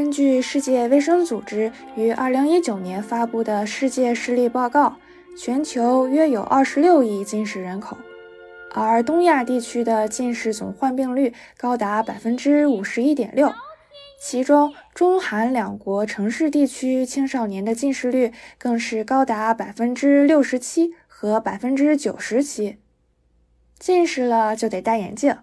根据世界卫生组织于2019年发布的世界视力报告，全球约有26亿近视人口，而东亚地区的近视总患病率高达51.6%，其中中韩两国城市地区青少年的近视率更是高达67%和97%。近视了就得戴眼镜。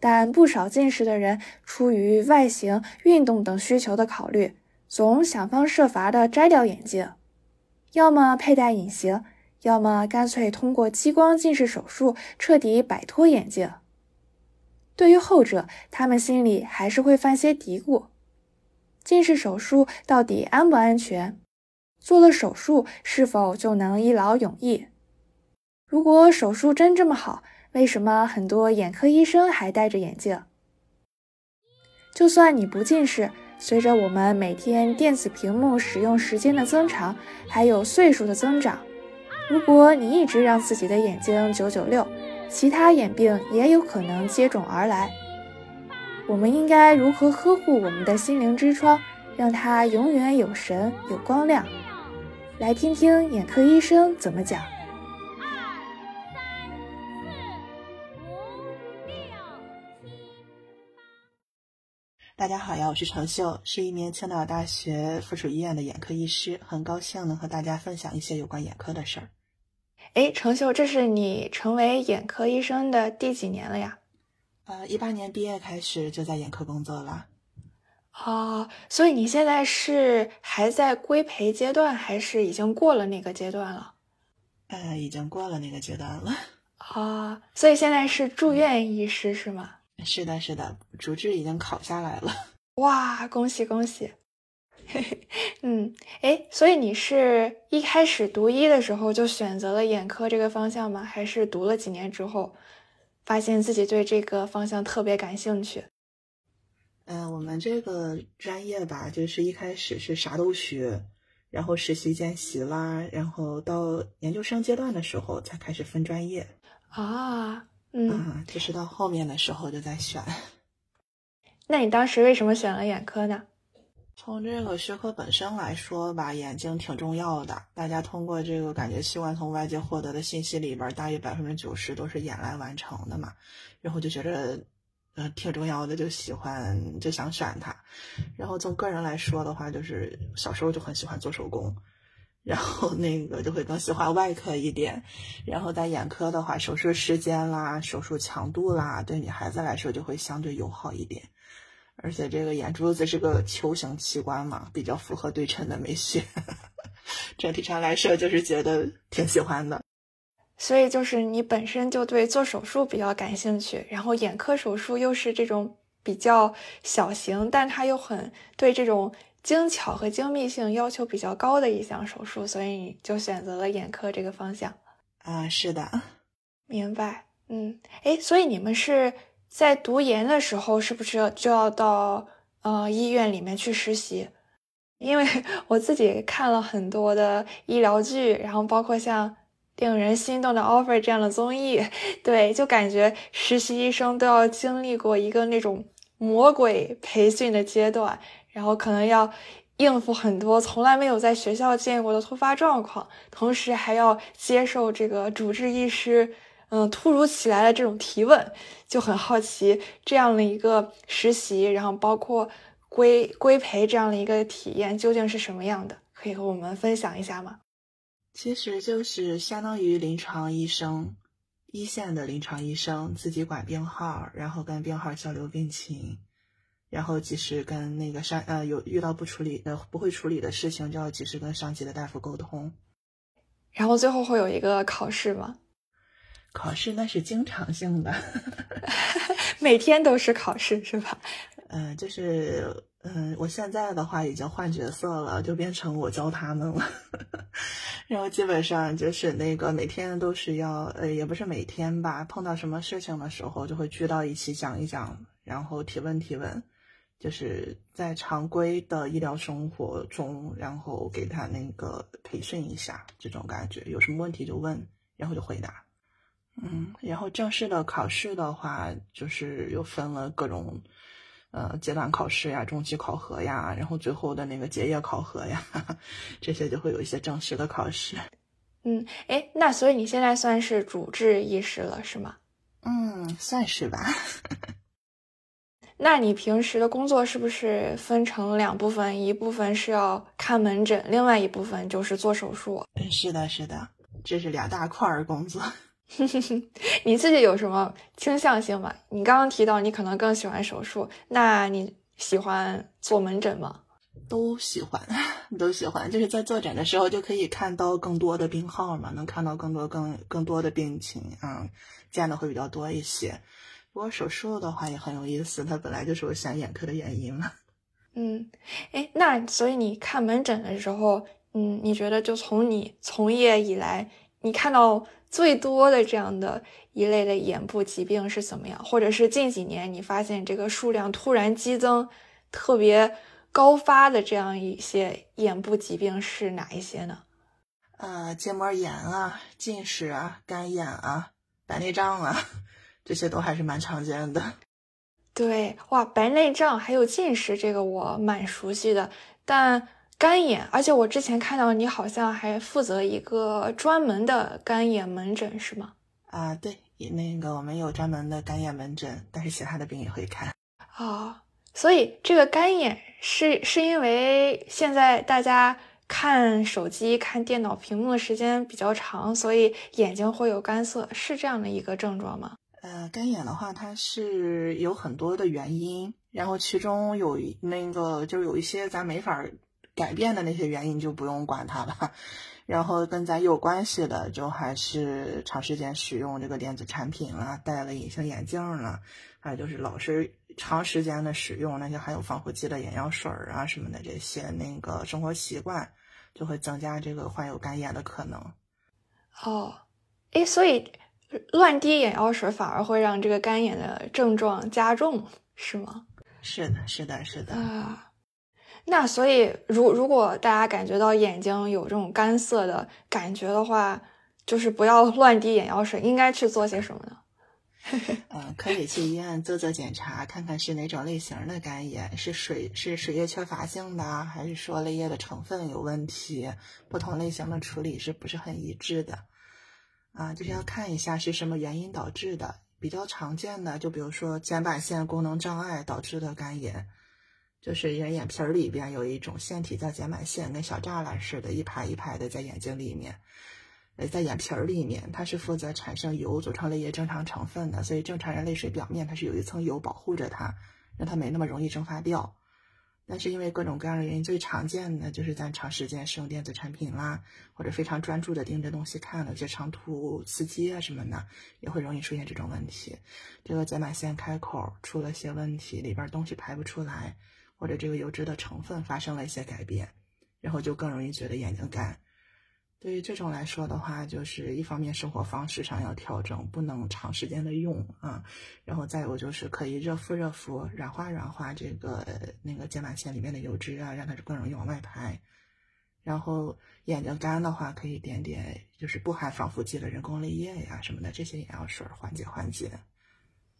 但不少近视的人出于外形、运动等需求的考虑，总想方设法的摘掉眼镜，要么佩戴隐形，要么干脆通过激光近视手术彻底摆脱眼镜。对于后者，他们心里还是会犯些嘀咕：近视手术到底安不安全？做了手术是否就能一劳永逸？如果手术真这么好？为什么很多眼科医生还戴着眼镜？就算你不近视，随着我们每天电子屏幕使用时间的增长，还有岁数的增长，如果你一直让自己的眼睛九九六，其他眼病也有可能接踵而来。我们应该如何呵护我们的心灵之窗，让它永远有神有光亮？来听听眼科医生怎么讲。大家好呀，我是程秀，是一名青岛大学附属医院的眼科医师，很高兴能和大家分享一些有关眼科的事儿。哎，程秀，这是你成为眼科医生的第几年了呀？呃，一八年毕业开始就在眼科工作了。哦，所以你现在是还在规培阶段，还是已经过了那个阶段了？呃，已经过了那个阶段了。啊，所以现在是住院医师是吗？是的，是的，主治已经考下来了。哇，恭喜恭喜！嗯，哎，所以你是一开始读医的时候就选择了眼科这个方向吗？还是读了几年之后，发现自己对这个方向特别感兴趣？嗯，我们这个专业吧，就是一开始是啥都学，然后实习见习啦，然后到研究生阶段的时候才开始分专业啊。嗯，就是到后面的时候就在选。那你当时为什么选了眼科呢？从这个学科本身来说吧，眼睛挺重要的。大家通过这个感觉器官从外界获得的信息里边，大约百分之九十都是眼来完成的嘛。然后就觉着，呃，挺重要的，就喜欢就想选它。然后从个人来说的话，就是小时候就很喜欢做手工。然后那个就会更喜欢外科一点，然后在眼科的话，手术时间啦、手术强度啦，对女孩子来说就会相对友好一点。而且这个眼珠子是个球形器官嘛，比较符合对称的美学。整体上来说，就是觉得挺喜欢的。所以就是你本身就对做手术比较感兴趣，然后眼科手术又是这种比较小型，但它又很对这种。精巧和精密性要求比较高的一项手术，所以你就选择了眼科这个方向。啊，是的，明白。嗯，哎，所以你们是在读研的时候，是不是就要到呃医院里面去实习？因为 我自己看了很多的医疗剧，然后包括像令人心动的 offer 这样的综艺，对，就感觉实习医生都要经历过一个那种魔鬼培训的阶段。然后可能要应付很多从来没有在学校见过的突发状况，同时还要接受这个主治医师嗯突如其来的这种提问，就很好奇这样的一个实习，然后包括规规培这样的一个体验究竟是什么样的？可以和我们分享一下吗？其实就是相当于临床医生，一线的临床医生自己管病号，然后跟病号交流病情。然后及时跟那个上呃有遇到不处理呃不会处理的事情，就要及时跟上级的大夫沟通。然后最后会有一个考试吗？考试那是经常性的，每天都是考试是吧？嗯，就是嗯，我现在的话已经换角色了，就变成我教他们了。然后基本上就是那个每天都是要呃也不是每天吧，碰到什么事情的时候就会聚到一起讲一讲，然后提问提问。就是在常规的医疗生活中，然后给他那个培训一下，这种感觉，有什么问题就问，然后就回答。嗯，然后正式的考试的话，就是又分了各种呃阶段考试呀、中期考核呀，然后最后的那个结业考核呀，这些就会有一些正式的考试。嗯，哎，那所以你现在算是主治医师了，是吗？嗯，算是吧。那你平时的工作是不是分成两部分？一部分是要看门诊，另外一部分就是做手术。嗯，是的，是的，这是两大块儿工作。你自己有什么倾向性吗？你刚刚提到你可能更喜欢手术，那你喜欢做门诊吗？都喜欢，都喜欢。就是在坐诊的时候就可以看到更多的病号嘛，能看到更多、更更多的病情啊，见的会比较多一些。不过手术的话也很有意思，它本来就是我想眼科的原因嘛。嗯，哎，那所以你看门诊的时候，嗯，你觉得就从你从业以来，你看到最多的这样的一类的眼部疾病是怎么样？或者是近几年你发现这个数量突然激增、特别高发的这样一些眼部疾病是哪一些呢？呃，结膜炎啊，近视啊，干眼啊，白内障啊。这些都还是蛮常见的，对哇，白内障还有近视，这个我蛮熟悉的。但干眼，而且我之前看到你好像还负责一个专门的干眼门诊，是吗？啊，对，那个我们有专门的干眼门诊，但是其他的病也会看。哦，所以这个干眼是是因为现在大家看手机、看电脑屏幕的时间比较长，所以眼睛会有干涩，是这样的一个症状吗？呃，干眼的话，它是有很多的原因，然后其中有那个就有一些咱没法改变的那些原因，就不用管它了。然后跟咱有关系的，就还是长时间使用这个电子产品了，戴了隐形眼镜了，还有就是老是长时间的使用那些含有防腐剂的眼药水啊什么的这些那个生活习惯，就会增加这个患有干眼的可能。哦，诶，所以。乱滴眼药水反而会让这个干眼的症状加重，是吗？是的，是的，是的啊。那所以，如如果大家感觉到眼睛有这种干涩的感觉的话，就是不要乱滴眼药水，应该去做些什么呢？嗯，可以去医院做做检查，看看是哪种类型的干眼，是水是水液缺乏性的，还是说泪液的成分有问题？不同类型的处理是不是很一致的？啊，就是要看一下是什么原因导致的。比较常见的，就比如说睑板腺功能障碍导致的干眼，就是人眼皮儿里边有一种腺体叫睑板腺，跟小栅栏似的，一排一排的在眼睛里面，呃，在眼皮儿里面，它是负责产生油，组成泪液正常成分的。所以正常人泪水表面它是有一层油保护着它，让它没那么容易蒸发掉。但是因为各种各样的原因，最常见的就是咱长时间使用电子产品啦，或者非常专注的盯着东西看了，就长途司机啊什么的，也会容易出现这种问题。这个睑板腺开口出了些问题，里边东西排不出来，或者这个油脂的成分发生了一些改变，然后就更容易觉得眼睛干。对于这种来说的话，就是一方面生活方式上要调整，不能长时间的用啊，然后再有就是可以热敷热敷，软化软化这个那个睑板腺里面的油脂啊，让它更容易往外排。然后眼睛干的话，可以点点就是不含防腐剂的人工泪液呀什么的这些眼药水缓解缓解。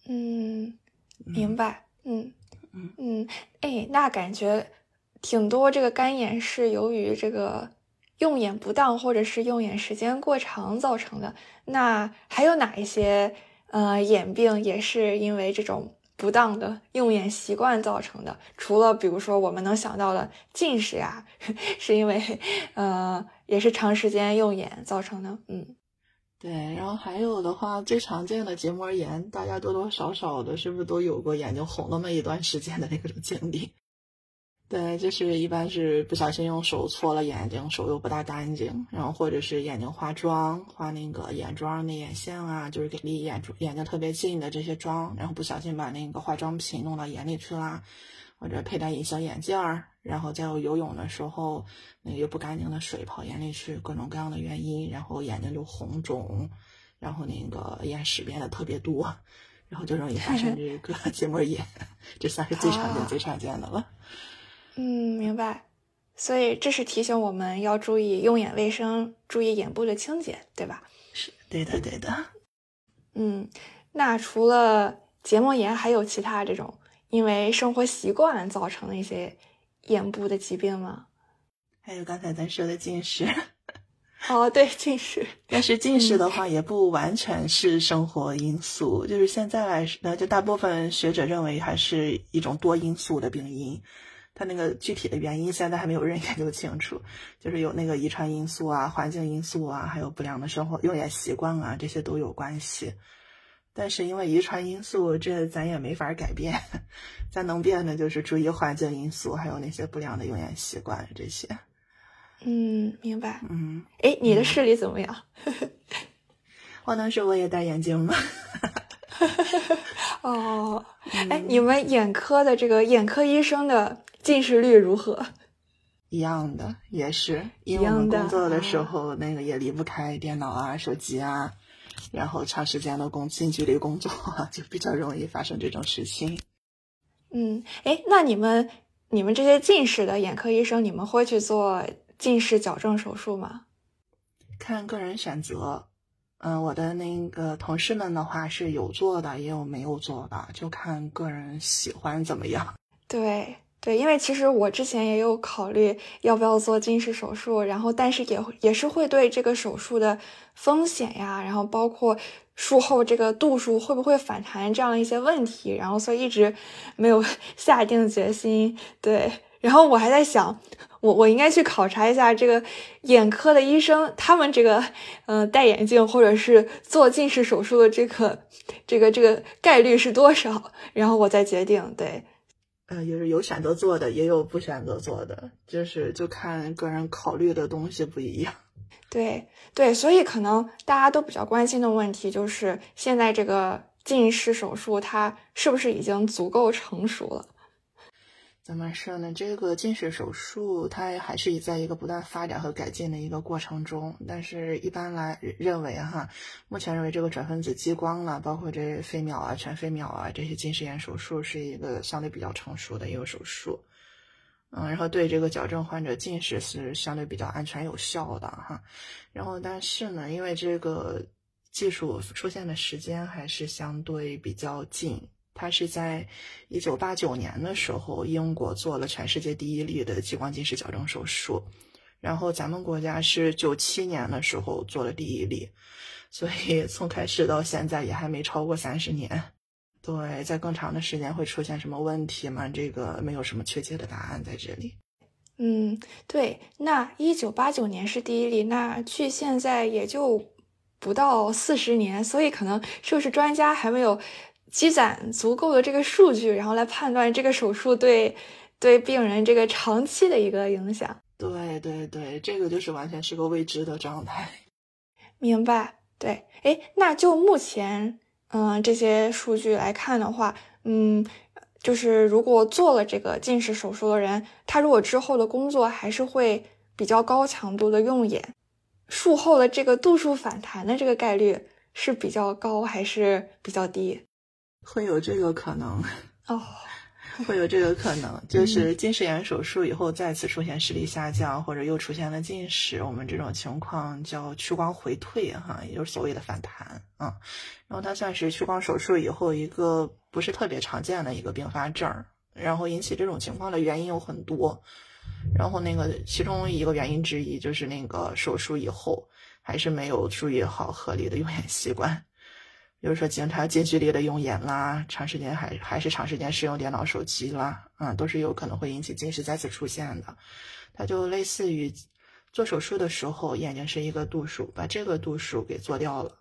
嗯，明白。嗯嗯嗯，哎，那感觉挺多这个干眼是由于这个。用眼不当，或者是用眼时间过长造成的。那还有哪一些呃眼病也是因为这种不当的用眼习惯造成的？除了比如说我们能想到的近视呀，是因为呃也是长时间用眼造成的。嗯，对。然后还有的话，最常见的结膜炎，大家多多少少的是不是都有过眼睛红那么一段时间的那种经历？对，就是一般是不小心用手搓了眼睛，手又不大干净，然后或者是眼睛化妆，化那个眼妆、内眼线啊，就是给离眼珠眼睛特别近的这些妆，然后不小心把那个化妆品弄到眼里去啦，或者佩戴隐形眼镜儿，然后再有游泳的时候，那个不干净的水跑眼里去，各种各样的原因，然后眼睛就红肿，然后那个眼屎变得特别多，然后就容易发生这个 结膜炎，这算是最常见、最常见的了。嗯，明白。所以这是提醒我们要注意用眼卫生，注意眼部的清洁，对吧？是对的，对的。嗯，那除了结膜炎，还有其他这种因为生活习惯造成的一些眼部的疾病吗？还有刚才咱说的近视。哦，对，近视。但是近视的话，也不完全是生活因素，就是现在来说，就大部分学者认为还是一种多因素的病因。它那个具体的原因现在还没有人 研究清楚，就是有那个遗传因素啊、环境因素啊，还有不良的生活用眼习惯啊，这些都有关系。但是因为遗传因素，这咱也没法改变，咱能变的就是注意环境因素，还有那些不良的用眼习惯这些。嗯，明白。嗯，哎，你的视力怎么样？我能说我也戴眼镜吗？哦，哎，你们眼科的这个眼科医生的近视率如何？一样的，也是，因为我们工作的时候那个也离不开电脑啊、手机啊，然后长时间的工近距离工作，就比较容易发生这种事情。嗯，哎，那你们你们这些近视的眼科医生，你们会去做？近视矫正手术吗？看个人选择。嗯，我的那个同事们的话是有做的，也有没有做的，就看个人喜欢怎么样。对对，因为其实我之前也有考虑要不要做近视手术，然后但是也也是会对这个手术的风险呀，然后包括术后这个度数会不会反弹这样一些问题，然后所以一直没有 下定决心。对。然后我还在想，我我应该去考察一下这个眼科的医生，他们这个呃戴眼镜或者是做近视手术的这个这个这个概率是多少，然后我再决定。对，呃，就是有选择做的，也有不选择做的，就是就看个人考虑的东西不一样。对对，所以可能大家都比较关心的问题就是，现在这个近视手术它是不是已经足够成熟了？怎么说呢？这个近视手术它还是在一个不断发展和改进的一个过程中。但是，一般来认为哈，目前认为这个转分子激光了，包括这飞秒啊、全飞秒啊这些近视眼手术是一个相对比较成熟的一个手术。嗯，然后对这个矫正患者近视是相对比较安全有效的哈。然后，但是呢，因为这个技术出现的时间还是相对比较近。他是在一九八九年的时候，英国做了全世界第一例的激光近视矫正手术，然后咱们国家是九七年的时候做了第一例，所以从开始到现在也还没超过三十年。对，在更长的时间会出现什么问题吗？这个没有什么确切的答案在这里。嗯，对，那一九八九年是第一例，那距现在也就不到四十年，所以可能就是专家还没有？积攒足够的这个数据，然后来判断这个手术对对病人这个长期的一个影响。对对对，这个就是完全是个未知的状态。明白。对，哎，那就目前，嗯，这些数据来看的话，嗯，就是如果做了这个近视手术的人，他如果之后的工作还是会比较高强度的用眼，术后的这个度数反弹的这个概率是比较高还是比较低？会有这个可能 哦，会有这个可能，就是近视眼手术以后再次出现视力下降，或者又出现了近视，我们这种情况叫屈光回退，哈，也就是所谓的反弹啊。然后它算是屈光手术以后一个不是特别常见的一个并发症，然后引起这种情况的原因有很多，然后那个其中一个原因之一就是那个手术以后还是没有注意好合理的用眼习惯。比如说，经常近距离的用眼啦，长时间还还是长时间使用电脑、手机啦，啊，都是有可能会引起近视再次出现的。它就类似于做手术的时候，眼睛是一个度数，把这个度数给做掉了，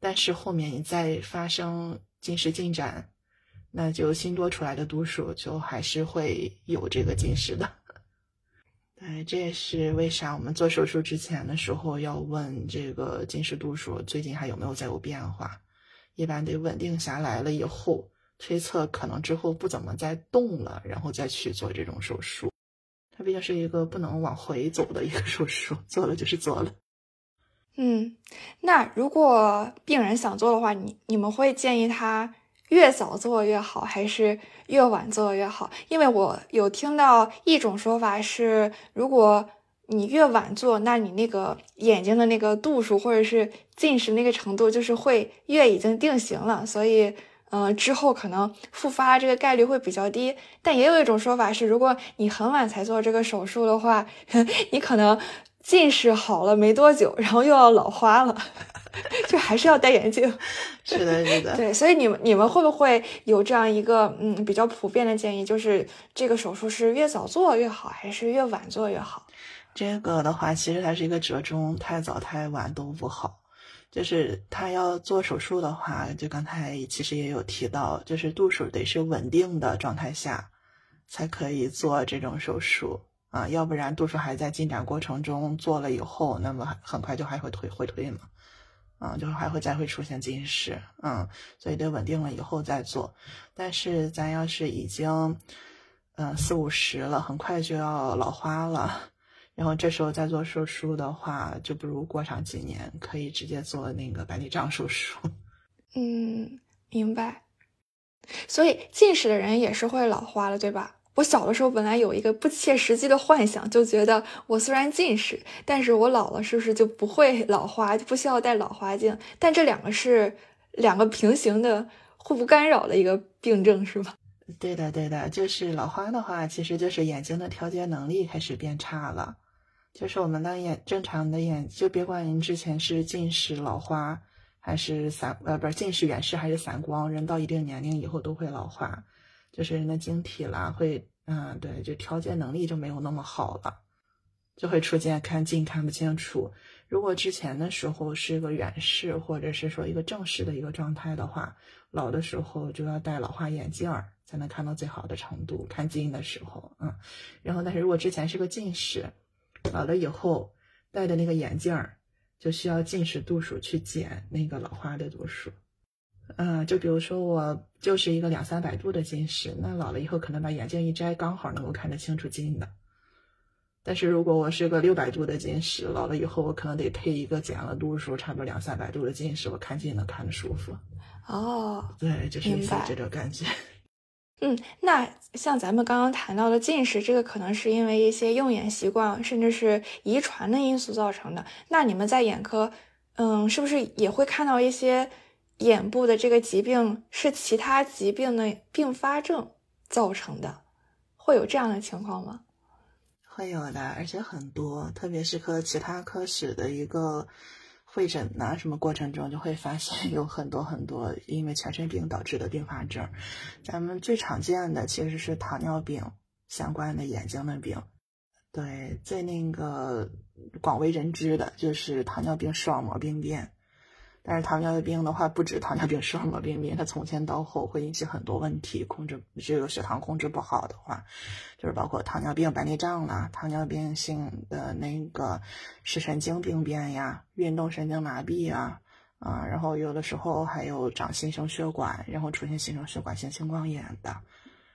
但是后面你再发生近视进展，那就新多出来的度数就还是会有这个近视的。哎，这也是为啥我们做手术之前的时候要问这个近视度数最近还有没有再有变化。一般得稳定下来了以后，推测可能之后不怎么再动了，然后再去做这种手术。它毕竟是一个不能往回走的一个手术，做了就是做了。嗯，那如果病人想做的话，你你们会建议他越早做越好，还是越晚做越好？因为我有听到一种说法是，如果你越晚做，那你那个眼睛的那个度数或者是近视那个程度，就是会越已经定型了。所以，嗯，之后可能复发这个概率会比较低。但也有一种说法是，如果你很晚才做这个手术的话，你可能近视好了没多久，然后又要老花了，就还是要戴眼镜。是的，是的。对，所以你们你们会不会有这样一个嗯比较普遍的建议，就是这个手术是越早做越好，还是越晚做越好？这个的话，其实它是一个折中，太早太晚都不好。就是他要做手术的话，就刚才其实也有提到，就是度数得是稳定的状态下，才可以做这种手术啊，要不然度数还在进展过程中，做了以后，那么很快就还会退会退嘛，啊，就是还会再会出现近视，嗯，所以得稳定了以后再做。但是咱要是已经，嗯，四五十了，很快就要老花了。然后这时候再做手术的话，就不如过上几年，可以直接做那个白内障手术。嗯，明白。所以近视的人也是会老花的，对吧？我小的时候本来有一个不切实际的幻想，就觉得我虽然近视，但是我老了是不是就不会老花，就不需要戴老花镜？但这两个是两个平行的、互不干扰的一个病症，是吗？对的，对的，就是老花的话，其实就是眼睛的调节能力开始变差了。就是我们的眼正常的眼，就别管您之前是近视、老花，还是散呃不是近视、远视还是散光，人到一定年龄以后都会老花，就是人的晶体啦会，嗯对，就调节能力就没有那么好了，就会出现看近看不清楚。如果之前的时候是个远视，或者是说一个正视的一个状态的话，老的时候就要戴老花眼镜儿才能看到最好的程度，看近的时候，嗯，然后但是如果之前是个近视。老了以后戴的那个眼镜儿，就需要近视度数去减那个老花的度数。嗯，就比如说我就是一个两三百度的近视，那老了以后可能把眼镜一摘，刚好能够看得清楚近的。但是如果我是个六百度的近视，老了以后我可能得配一个减了度数，差不多两三百度的近视，我看近能看得舒服。哦，对，就是这种感觉。嗯，那像咱们刚刚谈到的近视，这个可能是因为一些用眼习惯，甚至是遗传的因素造成的。那你们在眼科，嗯，是不是也会看到一些眼部的这个疾病是其他疾病的并发症造成的？会有这样的情况吗？会有的，而且很多，特别是和其他科室的一个。会诊呐，什么过程中就会发现有很多很多因为全身病导致的并发症。咱们最常见的其实是糖尿病相关的眼睛的病，对，最那个广为人知的就是糖尿病视网膜病变。但是糖尿病的话，不止糖尿病视网膜病变，它从前到后会引起很多问题，控制这个血糖控制不好的话，就是包括糖尿病白内障啦，糖尿病性的那个视神经病变呀，运动神经麻痹啊，啊，然后有的时候还有长新生血管，然后出现新生血管性青光眼的，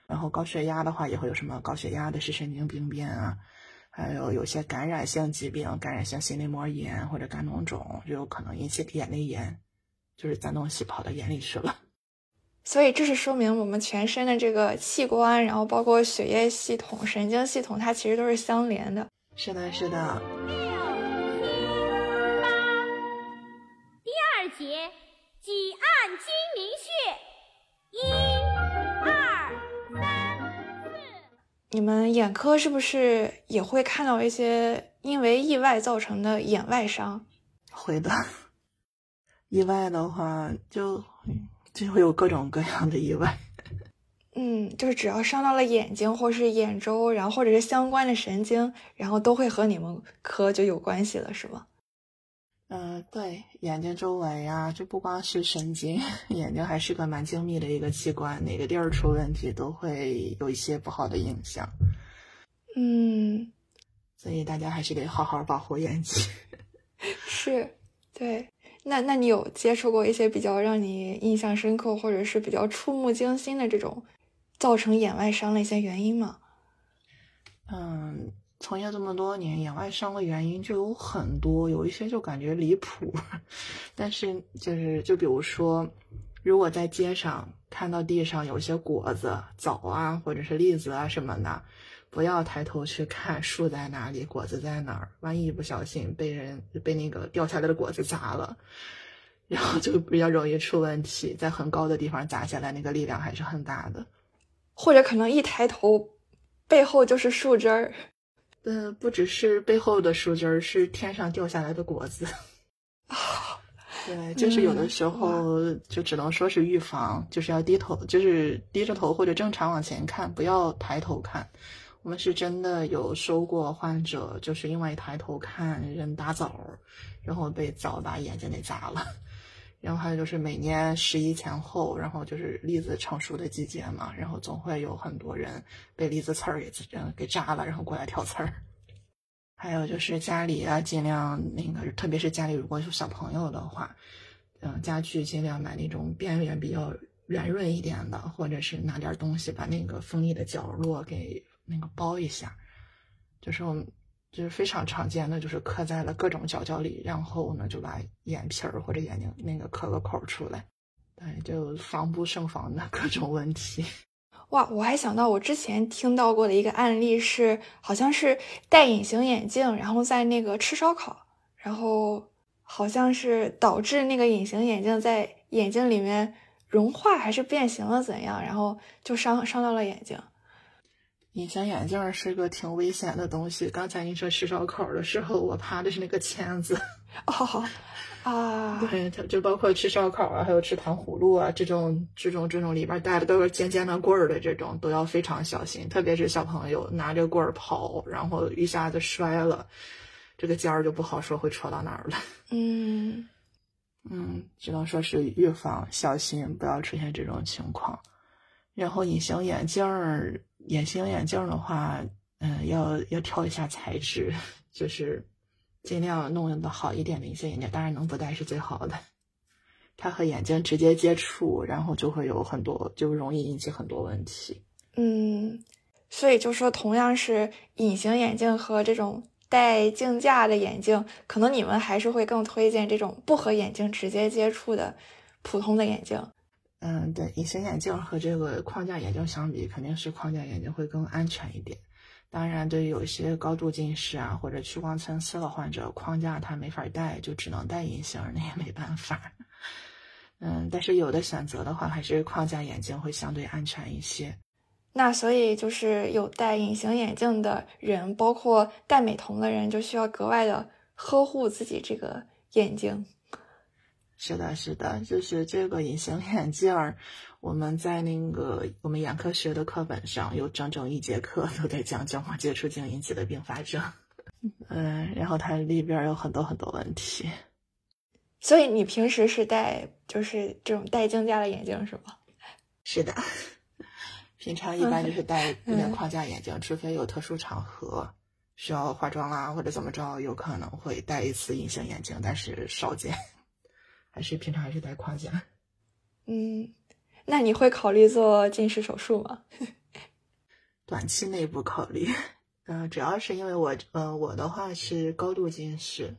然后高血压的话也会有什么高血压的视神经病变啊。还有有些感染性疾病，感染性心内膜炎或者肝脓肿，就有可能引起眼内炎，就是脏东西跑到眼里去了。所以这是说明我们全身的这个器官，然后包括血液系统、神经系统，它其实都是相连的。是的，是的。六、七、八，第二节，挤按睛明穴，一、你们眼科是不是也会看到一些因为意外造成的眼外伤？会的，意外的话就就会有各种各样的意外。嗯，就是只要伤到了眼睛或是眼周，然后或者是相关的神经，然后都会和你们科就有关系了，是吗？嗯，对，眼睛周围呀，就不光是神经，眼睛还是个蛮精密的一个器官，哪个地儿出问题都会有一些不好的影响。嗯，所以大家还是得好好保护眼睛。是，对。那那你有接触过一些比较让你印象深刻，或者是比较触目惊心的这种造成眼外伤的一些原因吗？嗯。从业这么多年，眼外伤的原因就有很多，有一些就感觉离谱，但是就是就比如说，如果在街上看到地上有一些果子、枣啊，或者是栗子啊什么的，不要抬头去看树在哪里，果子在哪儿，万一不小心被人被那个掉下来的果子砸了，然后就比较容易出问题，在很高的地方砸下来，那个力量还是很大的。或者可能一抬头，背后就是树枝儿。呃，不只是背后的树枝儿，是天上掉下来的果子。对，就是有的时候就只能说是预防，就是要低头，就是低着头或者正常往前看，不要抬头看。我们是真的有收过患者，就是因为抬头看人打枣，然后被枣把眼睛给砸了。然后还有就是每年十一前后，然后就是栗子成熟的季节嘛，然后总会有很多人被栗子刺儿给给扎了，然后过来挑刺儿。还有就是家里啊，尽量那个，特别是家里如果有小朋友的话，嗯，家具尽量买那种边缘比较圆润一点的，或者是拿点东西把那个锋利的角落给那个包一下。就是我们就是非常常见的，就是刻在了各种角角里，然后呢就把眼皮儿或者眼睛那个刻个口出来，对，就防不胜防的各种问题。哇，我还想到我之前听到过的一个案例是，好像是戴隐形眼镜，然后在那个吃烧烤，然后好像是导致那个隐形眼镜在眼睛里面融化还是变形了怎样，然后就伤伤到了眼睛。隐形眼镜是个挺危险的东西。刚才你说吃烧烤的时候，我怕的是那个签子。哦。啊，对，它就包括吃烧烤啊，还有吃糖葫芦啊，这种这种这种里边带的都是尖尖的棍儿的这种，都要非常小心。特别是小朋友拿着棍儿跑，然后一下子摔了，这个尖儿就不好说会戳到哪儿了。嗯 嗯，只能说是预防，小心不要出现这种情况。然后隐形眼镜儿，隐形眼镜的话，嗯，要要挑一下材质，就是。尽量弄的好一点的隐形眼镜，当然能不戴是最好的。它和眼睛直接接触，然后就会有很多，就容易引起很多问题。嗯，所以就说，同样是隐形眼镜和这种带镜架的眼镜，可能你们还是会更推荐这种不和眼睛直接接触的普通的眼镜。嗯，对，隐形眼镜和这个框架眼镜相比，肯定是框架眼镜会更安全一点。当然，对于有些高度近视啊或者屈光参差的患者，框架他没法戴，就只能戴隐形，那也没办法。嗯，但是有的选择的话，还是框架眼镜会相对安全一些。那所以就是有戴隐形眼镜的人，包括戴美瞳的人，就需要格外的呵护自己这个眼睛。是的，是的，就是这个隐形眼镜儿，我们在那个我们眼科学的课本上有整整一节课都在讲角膜接触镜引起的并发症。嗯，然后它里边有很多很多问题。所以你平时是戴就是这种带镜架的眼镜是吗？是的，平常一般就是戴有点框架眼镜，除非有特殊场合需要化妆啦或者怎么着，有可能会戴一次隐形眼镜，但是少见。还是平常还是戴框架。嗯，那你会考虑做近视手术吗？短期内不考虑。嗯，主要是因为我，呃，我的话是高度近视，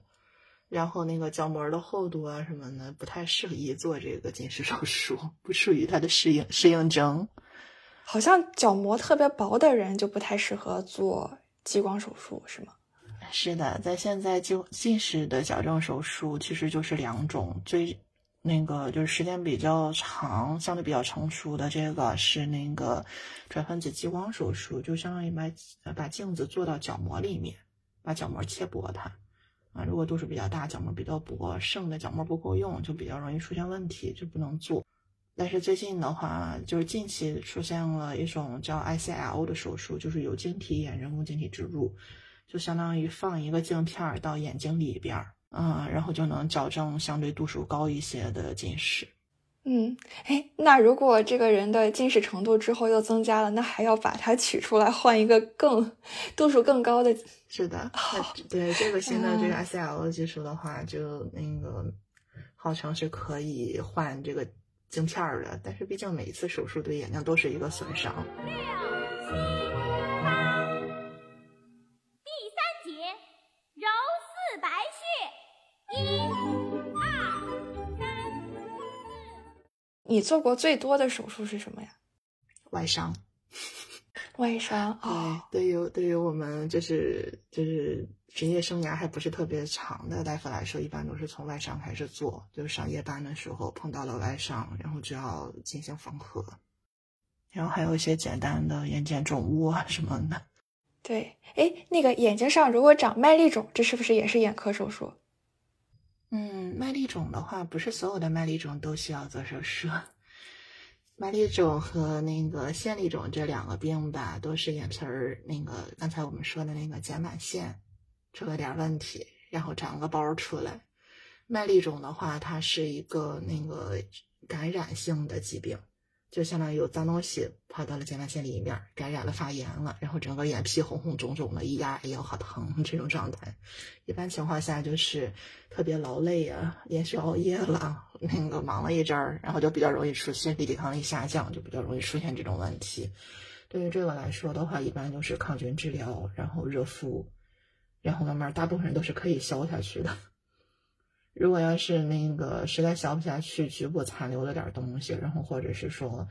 然后那个角膜的厚度啊什么的不太适宜做这个近视手术，不属于它的适应适应症。好像角膜特别薄的人就不太适合做激光手术，是吗？是的，在现在就近视的矫正手术其实就是两种，最那个就是时间比较长、相对比较成熟的这个是那个转分子激光手术，就相当于把把镜子做到角膜里面，把角膜切薄它啊。如果度数比较大、角膜比较薄，剩的角膜不够用，就比较容易出现问题，就不能做。但是最近的话，就是近期出现了一种叫 ICL 的手术，就是有晶体眼人工晶体植入。就相当于放一个镜片到眼睛里边儿，嗯，然后就能矫正相对度数高一些的近视。嗯，哎，那如果这个人的近视程度之后又增加了，那还要把它取出来换一个更度数更高的？是的，对这个新的这个 ICL 技术的话，就那个号称是可以换这个镜片的，但是毕竟每一次手术对眼睛都是一个损伤。你做过最多的手术是什么呀？外伤。外伤 啊哦，，对于对于我们就是就是职业生涯还不是特别长的大夫来说，一般都是从外伤开始做，就是上夜班的时候碰到了外伤，然后就要进行缝合，然后还有一些简单的眼睑肿物啊什么的。对，哎，那个眼睛上如果长麦粒肿，这是不是也是眼科手术？嗯，麦粒肿的话，不是所有的麦粒肿都需要做手术。麦粒肿和那个腺粒肿这两个病吧，都是眼皮儿那个刚才我们说的那个睑板腺出了点问题，然后长个包儿出来。麦粒肿的话，它是一个那个感染性的疾病，就相当于有脏东西跑到了睑板腺里面，感染了发炎了，然后整个眼皮红红肿肿的，一压哎呦好疼 这种状态。一般情况下就是特别劳累啊，连续熬夜了，那个忙了一阵儿，然后就比较容易出现抵抗力下降，就比较容易出现这种问题。对于这个来说的话，一般就是抗菌治疗，然后热敷，然后慢慢大部分人都是可以消下去的。如果要是那个实在消不下去，局部残留了点东西，然后或者是说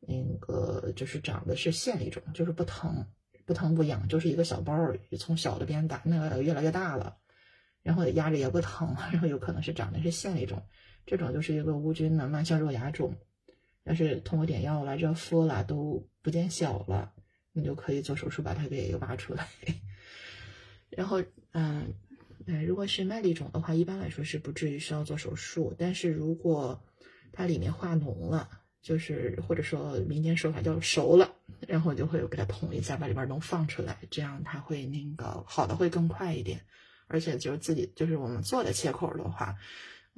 那个就是长的是线粒肿，就是不疼不疼不痒，就是一个小包儿，从小的变大，那个越来越大了，然后压着也不疼，然后有可能是长的是线粒肿，这种就是一个无菌的慢性肉芽肿，要是通过点药了、热敷了都不见效了，你就可以做手术把它给挖出来。然后，嗯，对，如果是麦粒肿的话，一般来说是不至于需要做手术，但是如果它里面化脓了，就是或者说民间说法叫熟了，然后就会给它捅一下，把里边脓放出来，这样它会那个好的会更快一点，而且就是自己就是我们做的切口的话，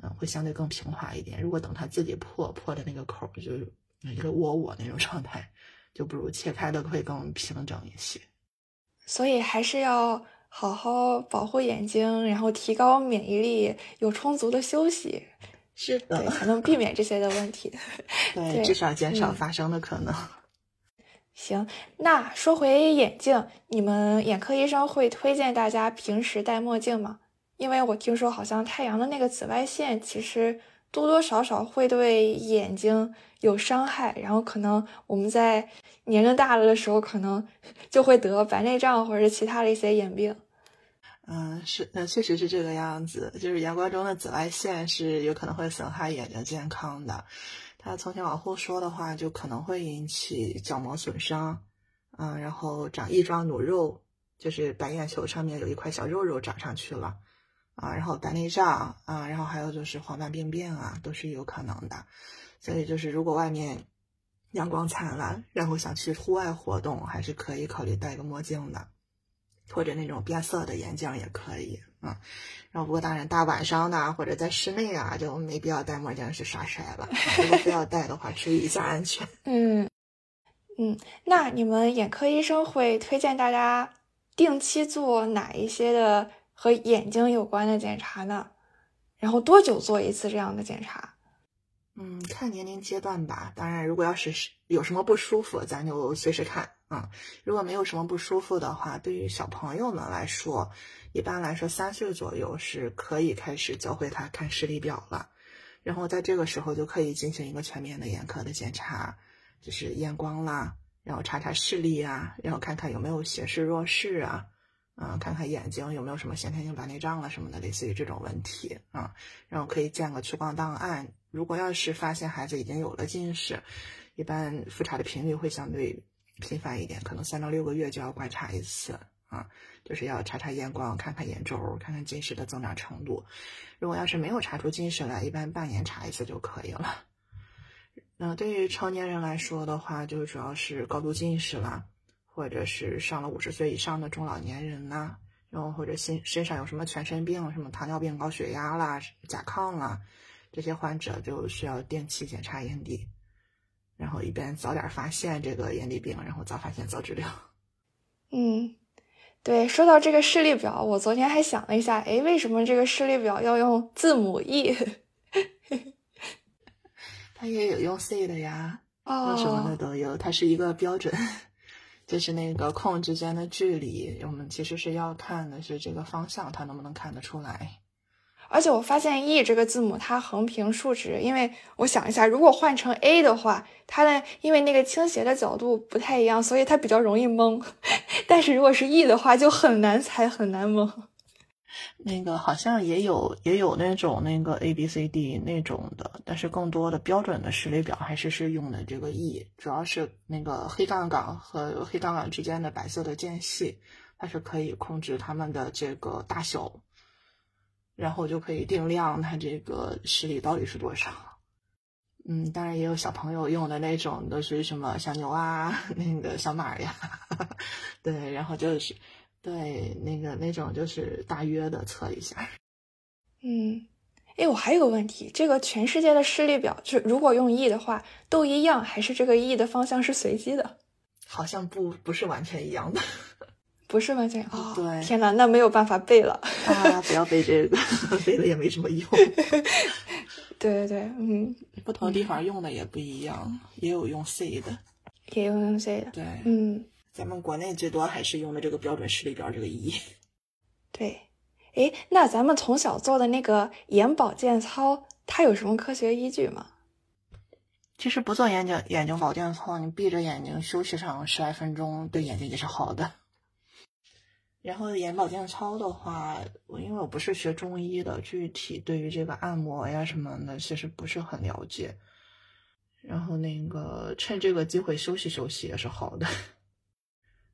嗯，会相对更平滑一点。如果等它自己破破的那个口就是一个窝窝那种状态，就不如切开的会更平整一些。所以还是要好好保护眼睛，然后提高免疫力，有充足的休息，是，的，才能避免这些的问题。对，对至少减少嗯发生的可能。行，那说回眼镜，你们眼科医生会推荐大家平时戴墨镜吗？因为我听说好像太阳的那个紫外线其实多多少少会对眼睛有伤害，然后可能我们在年龄大了的时候，可能 就会得白内障或者是其他的一些眼病。嗯，是，嗯，确实是这个样子。就是阳光中的紫外线是有可能会损害眼睛健康的。它从前往后说的话，就可能会引起角膜损伤，嗯，然后长翼状弩肉，就是白眼球上面有一块小肉肉长上去了，啊，然后白内障啊，然后还有就是黄斑病变啊，都是有可能的。所以就是如果外面阳光灿烂，然后想去户外活动，还是可以考虑戴个墨镜的。或者那种变色的眼镜也可以，嗯，然后不过当然大晚上的或者在室内啊，就没必要戴墨镜去耍帅了。如果非要戴的话，注意一下安全。嗯嗯，那你们眼科医生会推荐大家定期做哪一些的和眼睛有关的检查呢？然后多久做一次这样的检查？嗯，看年龄阶段吧。当然，如果要是有什么不舒服，咱就随时看。嗯，如果没有什么不舒服的话，对于小朋友们来说，一般来说三岁左右是可以开始教会他看视力表了。然后在这个时候就可以进行一个全面的眼科的检查，就是验光啦，然后查查视力啊，然后看看有没有斜视弱视啊，嗯，看看眼睛有没有什么先天性白内障了什么的，类似于这种问题啊、然后可以建个屈光档案。如果要是发现孩子已经有了近视，一般复查的频率会相对频繁一点，可能三到六个月就要观察一次啊，就是要查查验光，看看眼周，看看近视的增长程度。如果要是没有查出近视来，一般半年查一次就可以了。那对于成年人来说的话，就主要是高度近视啦，或者是上了五十岁以上的中老年人呐、然后或者心身上有什么全身病，什么糖尿病、高血压啦、甲亢啦。这些患者就需要定期检查眼底，然后以便早点发现这个眼底病，然后早发现早治疗。嗯，对，说到这个视力表，我昨天还想了一下，哎，为什么这个视力表要用字母 E？它也有用 C 的呀，用什么的哦，都有，它是一个标准，就是那个空之间的距离。我们其实是要看的是这个方向，它能不能看得出来。而且我发现 E 这个字母它横平竖直，因为我想一下，如果换成 A 的话，它的因为那个倾斜的角度不太一样，所以它比较容易蒙。但是如果是 E 的话，就很难猜，很难蒙。那个好像也有也有那种那个 A B C D 那种的，但是更多的标准的实力表还是是用的这个 E，主要是那个黑杠杠和黑杠杠之间的白色的间隙，它是可以控制它们的这个大小，然后就可以定量它这个实力到底是多少。嗯，当然也有小朋友用的那种，都是什么小牛啊，那个小马呀，对，然后就是。对，那个那种就是大约的测一下。嗯，哎，我还有个问题，这个全世界的视力表，就是如果用 E 的话，都一样，还是这个 E 的方向是随机的？好像不不是完全一样的，不是完全哦。对，天呐，那没有办法背了 啊！不要背这个，背了也没什么用。对对对，嗯，不同地方用的也不一样，也有用 C 的，也有用 C 的。对，嗯。咱们国内最多还是用的这个标准视力表这个仪。对，哎，那咱们从小做的那个眼保健操，它有什么科学依据吗？其实不做眼睛眼睛保健操，你闭着眼睛休息上十来分钟，对眼睛也是好的。然后眼保健操的话，我因为我不是学中医的，具体对于这个按摩呀什么的，其实不是很了解。然后那个趁这个机会休息休息也是好的。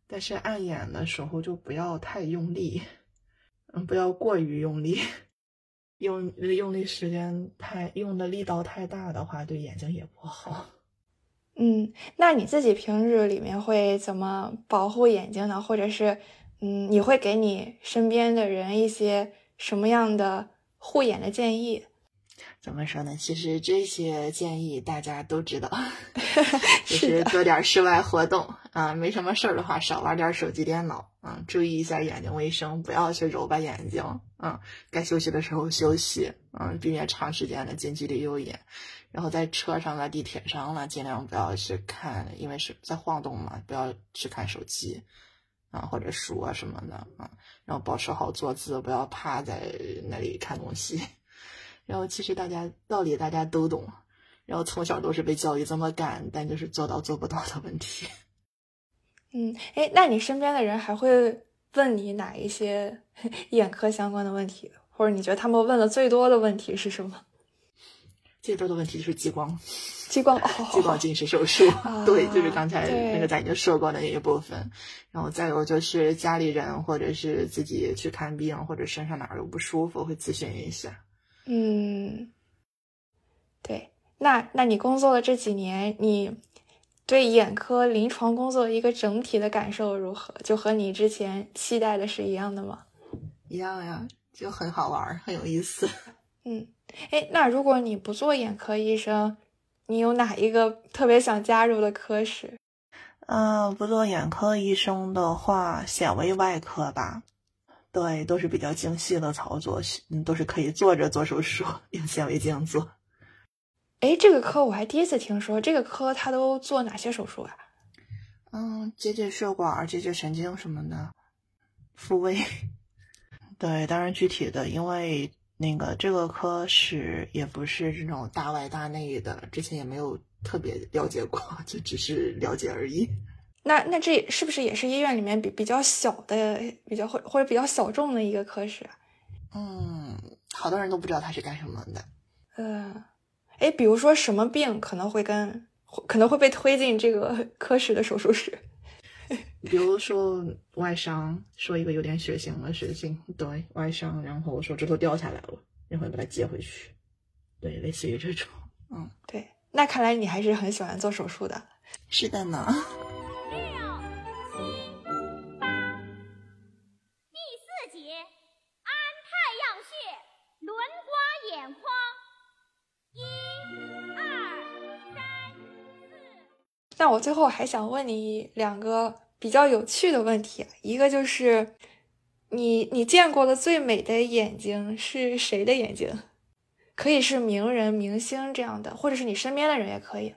但是按眼的时候就不要太用力，嗯，不要过于用力，用用力时间太用的力道太大的话，对眼睛也不好。嗯，那你自己平日里面会怎么保护眼睛呢？或者是，嗯，你会给你身边的人一些什么样的护眼的建议？怎么说呢？其实这些建议大家都知道，就是做点室外活动啊，没什么事儿的话，少玩点手机、电脑啊，注意一下眼睛卫生，不要去揉巴眼睛啊，该休息的时候休息啊，避免长时间的近距离用眼。然后在车上了、地铁上了，尽量不要去看，因为是在晃动嘛，不要去看手机啊或者书啊什么的啊，然后保持好坐姿，不要趴在那里看东西。然后其实大家道理大家都懂，然后从小都是被教育这么干，但就是做到做不到的问题。嗯，哎，那你身边的人还会问你哪一些眼科相关的问题，或者你觉得他们问的最多的问题是什么？最多的问题就是激光，激光，激光近视手术，对，就是刚才那个咱已经说过的那一部分。然后再有就是家里人或者是自己去看病，或者身上哪儿有不舒服，会咨询一下。嗯，对，那那你工作的这几年，你对眼科临床工作一个整体的感受如何？就和你之前期待的是一样的吗？一样呀，就很好玩，很有意思。嗯，哎，那如果你不做眼科医生，你有哪一个特别想加入的科室？嗯，不做眼科医生的话，显微外科吧。对，都是比较精细的操作，嗯，都是可以坐着做手术，用显微镜做。哎，这个科我还第一次听说，这个科他都做哪些手术啊？嗯，结节血管、结节神经什么的，复位。对，当然具体的，因为那个这个科室也不是这种大外大内的，之前也没有特别了解过，就只是了解而已。那那这是不是也是医院里面比比较小的、比较或或者比较小众的一个科室？嗯，好多人都不知道它是干什么的。嗯，哎，比如说什么病可能会跟可能会被推进这个 科室的手术室？比如说外伤，说一个有点血型的事情，对外伤，然后手指头掉下来了，然后把它接回去，对，类似于这种。嗯，对，那看来你还是很喜欢做手术的。是的呢。那我最后还想问你两个比较有趣的问题，一个就是你你见过的最美的眼睛是谁的眼睛？可以是名人、明星这样的，或者是你身边的人也可以。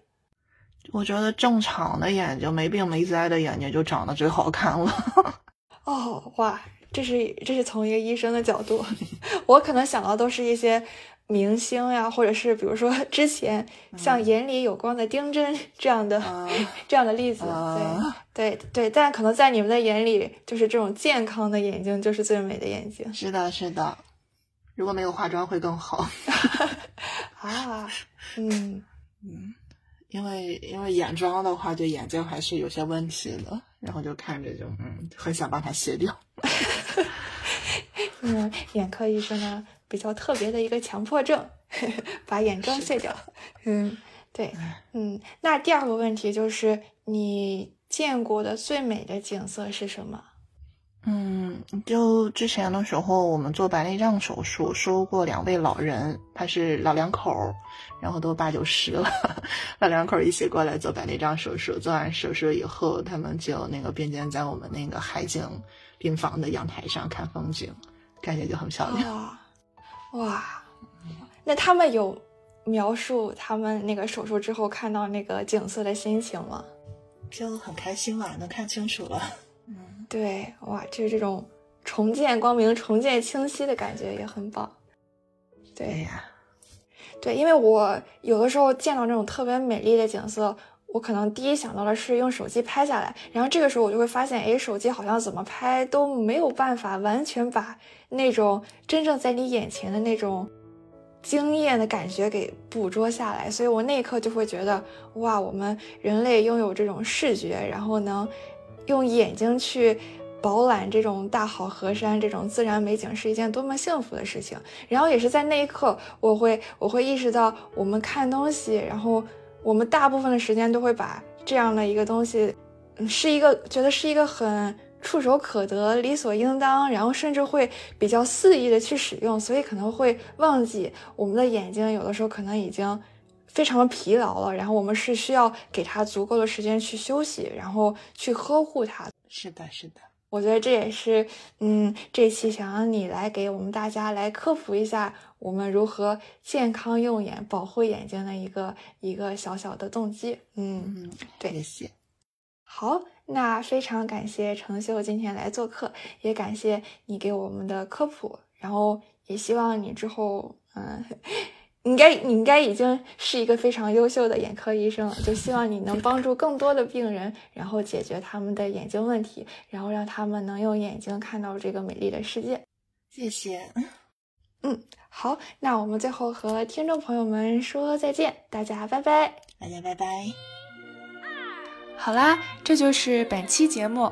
我觉得正常的眼睛，没病没灾的眼睛就长得最好看了。哦，哇，这是这是从一个医生的角度，我可能想到都是一些明星呀，或者是比如说 之前像眼里有光的丁真 这样的、这样的例子。对对对，但可能在你们的眼里，就是这种健康的眼睛就是最美的眼睛。是的，是的。如果没有化妆会更好。啊，嗯嗯，因为因为眼妆的话，对眼睛还是有些问题的，然后就看着就嗯，很想把它卸掉。嗯，眼科医生呢比较特别的一个强迫症，把眼妆卸掉。嗯，对，嗯，那第二个问题就是你见过的最美的景色是什么？嗯，就之前的时候，我们做白内障手术，收过两位老人，他是老两口，然后都八九十了，老两口一起过来做白内障手术。做完手术以后，他们就那个并肩在我们那个海景病房的阳台上看风景，感觉就很漂亮。哇，那他们有描述他们那个手术之后看到那个景色的心情吗？就很开心嘛，能看清楚了。嗯 对，哇，就是这种重见光明、重见清晰的感觉也很棒。对呀，对，因为我有的时候见到那种特别美丽的景色，我可能第一想到的是用手机拍下来，然后这个时候我就会发现，哎，手机好像怎么拍都没有办法完全把那种真正在你眼前的那种惊艳的感觉给捕捉下来，所以我那一刻就会觉得，哇，我们人类拥有这种视觉，然后能。用眼睛去饱览这种大好河山、这种自然美景是一件多么幸福的事情。然后也是在那一刻，我会我会意识到，我们看东西，然后我们大部分的时间都会把这样的一个东西，是一个觉得是一个很触手可得、理所应当，然后甚至会比较肆意的去使用，所以可能会忘记我们的眼睛有的时候可能已经。非常的疲劳了，然后我们是需要给他足够的时间去休息，然后去呵护他。是的，是的，我觉得这也是，嗯，这期想让你来给我们大家来科普一下，我们如何健康用眼、保护眼睛的一个一个小小的动机。嗯，对，谢谢。好，那非常感谢程秀今天来做客，也感谢你给我们的科普，然后也希望你之后，嗯。应该你应该已经是一个非常优秀的眼科医生了，就希望你能帮助更多的病人，然后解决他们的眼睛问题，然后让他们能用眼睛看到这个美丽的世界。谢谢。嗯，好，那我们最后和听众朋友们说再见，大家拜拜，大家拜拜。好啦，这就是本期节目。